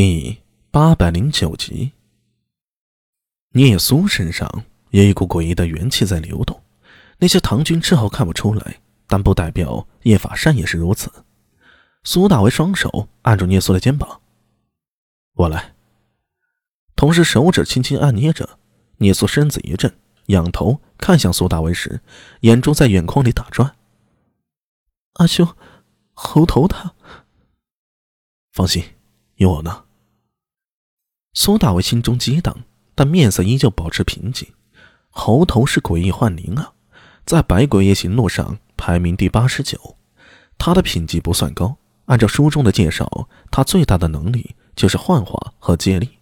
第八百零九集，聂苏身上有一股诡异的元气在流动，那些唐军之后看不出来，但不代表叶法善也是如此。苏大为双手按住聂苏的肩膀，我来。同时手指轻轻按捏着，聂苏身子一震，仰头看向苏大为时，眼珠在眼眶里打转。阿兄，猴头他，放心。有我呢。苏大为心中激荡，但面色依旧保持平静。猴头是诡异幻灵啊，在百鬼夜行录上排名第八十九。他的品级不算高，按照书中的介绍，他最大的能力就是幻化和借力。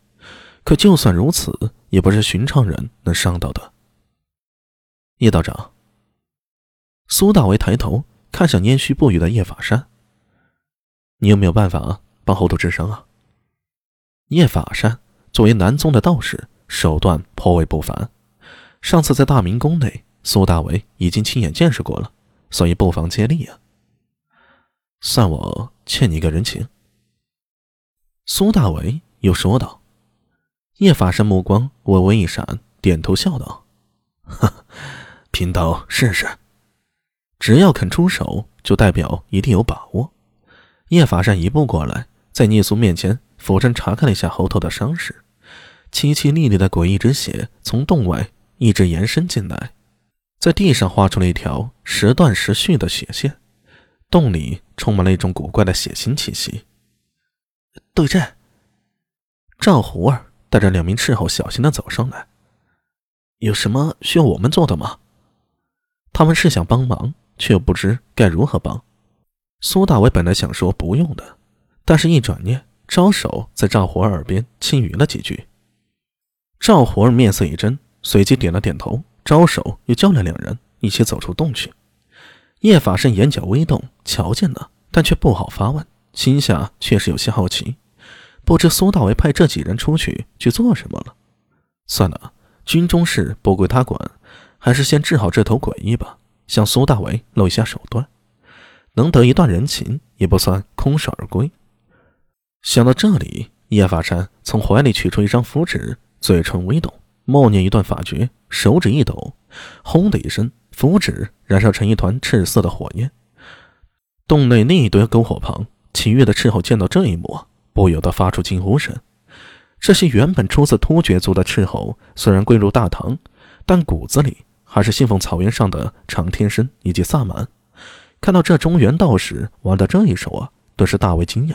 可就算如此，也不是寻常人能伤到的。叶道长，苏大为抬头看向烟虚不语的叶法山：“你有没有办法帮猴头治伤啊？”叶法善作为南宗的道士，手段颇为不凡。上次在大明宫内，苏大为已经亲眼见识过了，所以不妨接力啊。算我欠你一个人情。苏大为又说道。叶法善目光微微一闪，点头笑道：“，贫道试试。只要肯出手，就代表一定有把握。”叶法善一步过来，在聂苏面前。俯身查看了一下猴头的伤势，凄凄沥沥的诡异之血从洞外一直延伸进来，在地上画出了一条时断时续的血线，洞里充满了一种古怪的血腥气息。对阵，赵胡儿带着两名斥候小心的走上来，有什么需要我们做的吗？他们是想帮忙，却又不知该如何帮。苏大伟本来想说不用的，但是一转念。招手在赵胡儿耳边轻语了几句，赵活儿面色一怔，随即点了点头，招手又叫来两人一起走出洞去。叶法胜眼角微动，瞧见了，但却不好发问，心下确实有些好奇，不知苏大为派这几人出去去做什么了。算了，军中事不归他管，还是先治好这头诡异吧。向苏大为露一下手段，能得一段人情，也不算空手而归。想到这里，叶法山从怀里取出一张符纸，嘴唇微动，默念一段法诀，手指一抖，轰的一声，符纸燃烧成一团赤色的火焰。洞内另一堆篝火旁，其余的斥候见到这一幕，不由得发出惊呼声。这些原本出自突厥族的斥候，虽然归入大唐，但骨子里还是信奉草原上的长天生以及萨满。看到这中原道士玩的这一手啊，顿时大为惊讶。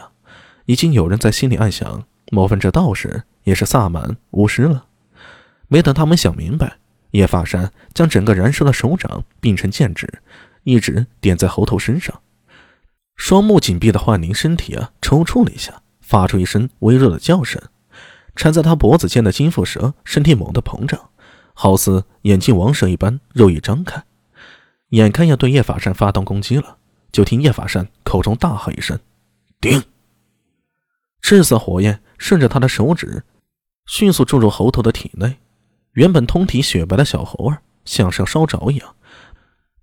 已经有人在心里暗想：莫非这道士也是萨满巫师了？没等他们想明白，叶法山将整个燃烧的手掌并成剑指，一直点在猴头身上。双目紧闭的幻灵身体啊，抽搐了一下，发出一声微弱的叫声。缠在他脖子间的金腹蛇身体猛地膨胀，好似眼镜王蛇一般，肉一张开，眼看要对叶法善发动攻击了。就听叶法善口中大喝一声：“顶！”赤色火焰顺着他的手指，迅速注入猴头的体内。原本通体雪白的小猴儿，像是要烧着一样，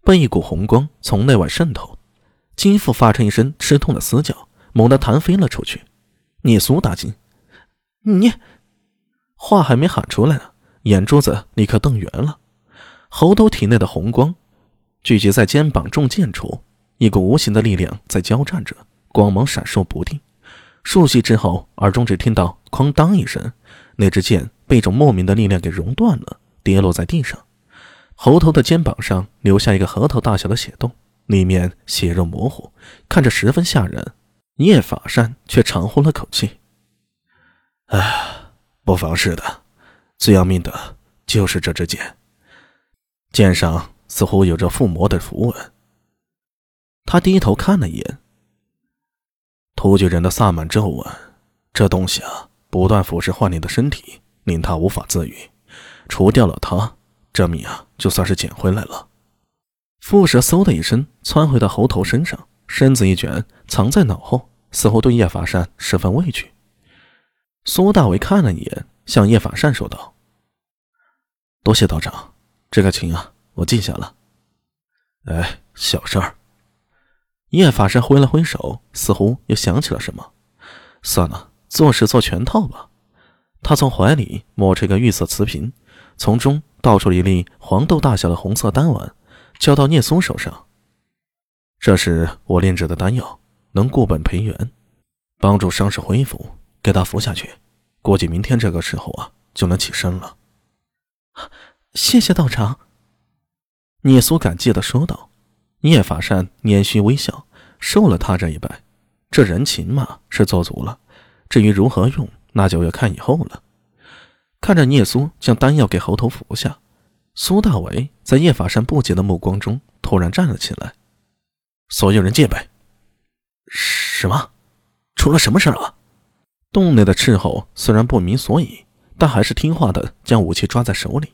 被一股红光从内外渗透。金父发出一声吃痛的嘶叫，猛地弹飞了出去。你苏大惊：“你！”话还没喊出来呢，眼珠子立刻瞪圆了。猴头体内的红光聚集在肩膀中剑处，一股无形的力量在交战着，光芒闪烁不定。数息之后，耳中只听到“哐当”一声，那支剑被一种莫名的力量给熔断了，跌落在地上。猴头的肩膀上留下一个核桃大小的血洞，里面血肉模糊，看着十分吓人。叶法善却长呼了口气：“唉，不妨事的，最要命的就是这支剑，剑上似乎有着附魔的符文。”他低头看了一眼。突厥人的萨满咒文，这东西啊，不断腐蚀幻灵的身体，令他无法自愈。除掉了他，这命啊，就算是捡回来了。蝮蛇嗖的一声窜回到猴头身上，身子一卷，藏在脑后，似乎对叶法善十分畏惧。苏大伟看了一眼，向叶法善说道：“多谢道长，这个情啊，我记下了。哎，小事儿。”叶法师挥了挥手，似乎又想起了什么。算了，做事做全套吧。他从怀里摸出一个玉色瓷瓶，从中倒出一粒黄豆大小的红色丹丸，交到聂松手上。这是我炼制的丹药，能固本培元，帮助伤势恢复。给他服下去，估计明天这个时候啊就能起身了。谢谢道长。聂苏感激的说道。聂法善捻须微笑，受了他这一拜，这人情嘛是做足了。至于如何用，那就要看以后了。看着聂苏将丹药给猴头服下，苏大为在叶法善不解的目光中突然站了起来。所有人戒备！什么？出了什么事了？洞内的斥候虽然不明所以，但还是听话的将武器抓在手里。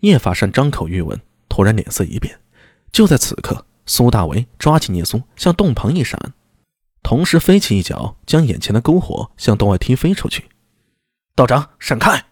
叶法善张口欲问，突然脸色一变。就在此刻，苏大为抓起聂松，向洞旁一闪，同时飞起一脚，将眼前的篝火向洞外踢飞出去。道长，闪开！